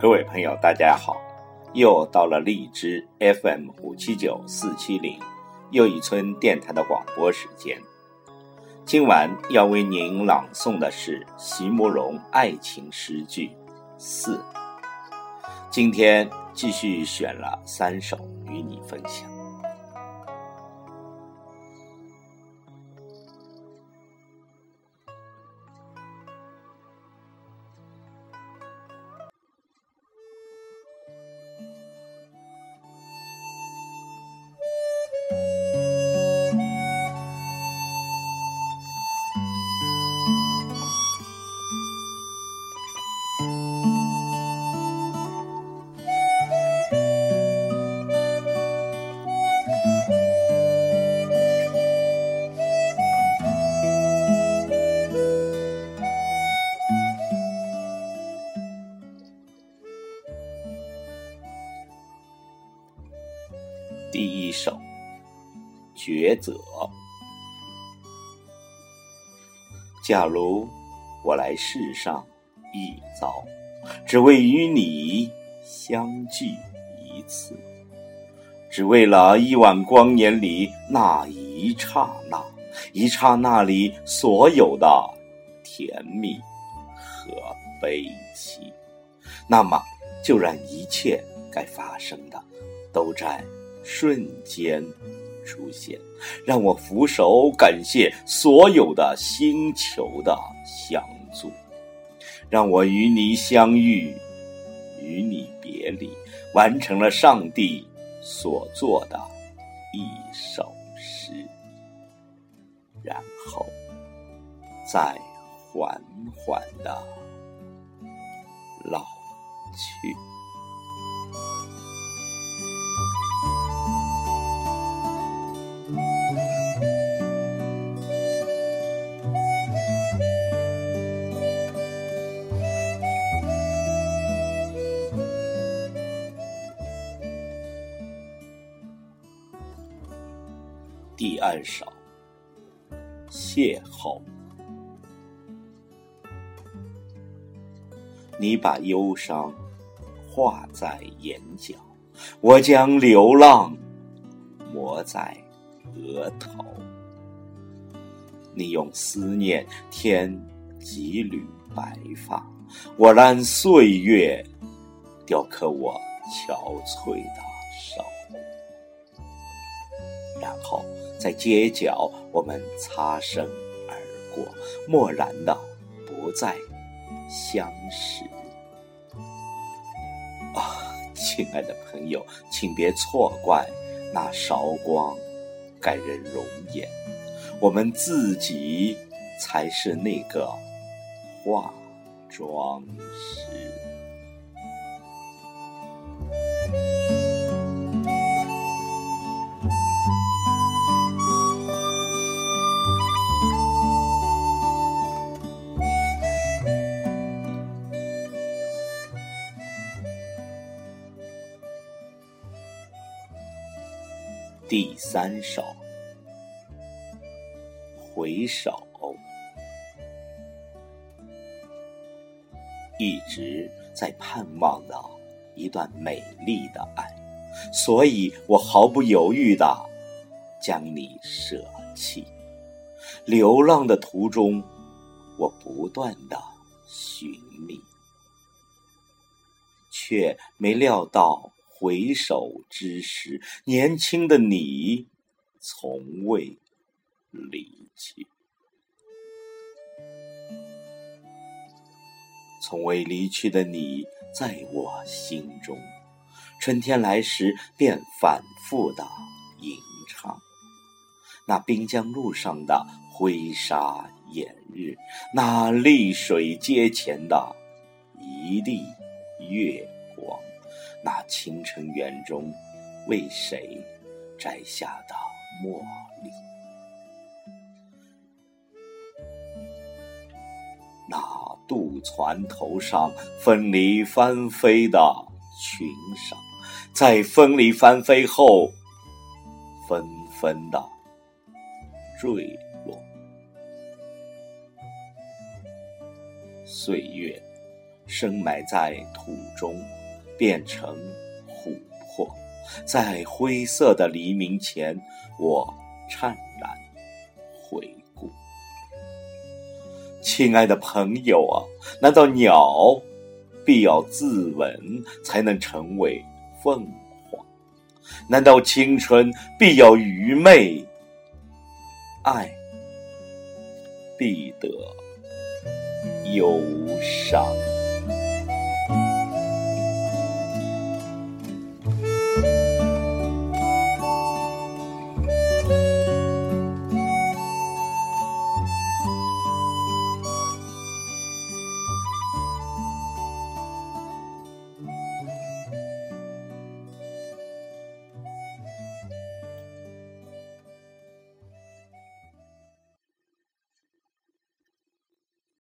各位朋友，大家好！又到了荔枝 FM 五七九四七零又一村电台的广播时间。今晚要为您朗诵的是席慕容爱情诗句四。今天继续选了三首与你分享。一首抉择。假如我来世上一遭，只为与你相聚一次，只为了一晚光年里那一刹那，一刹那里所有的甜蜜和悲喜，那么就让一切该发生的都在。瞬间出现，让我俯首感谢所有的星球的相助，让我与你相遇，与你别离，完成了上帝所做的一首诗，然后再缓缓的老去。第二首，邂逅。你把忧伤画在眼角，我将流浪抹在额头。你用思念添几缕白发，我让岁月雕刻我憔悴的手，然后。在街角，我们擦身而过，漠然的不再相识。啊，亲爱的朋友，请别错怪那韶光感人容颜，我们自己才是那个化妆师。第三首，回首，一直在盼望的一段美丽的爱，所以我毫不犹豫的将你舍弃。流浪的途中，我不断的寻觅，却没料到。回首之时，年轻的你从未离去，从未离去的你在我心中。春天来时，便反复的吟唱那滨江路上的灰沙掩日，那丽水街前的一粒月光。那清晨园中为谁摘下的茉莉，那渡船头上风里翻飞的裙裳，在风里翻飞后纷纷的坠落，岁月。深埋在土中，变成琥珀。在灰色的黎明前，我灿然回顾。亲爱的朋友啊，难道鸟必要自刎才能成为凤凰？难道青春必要愚昧？爱必得忧伤？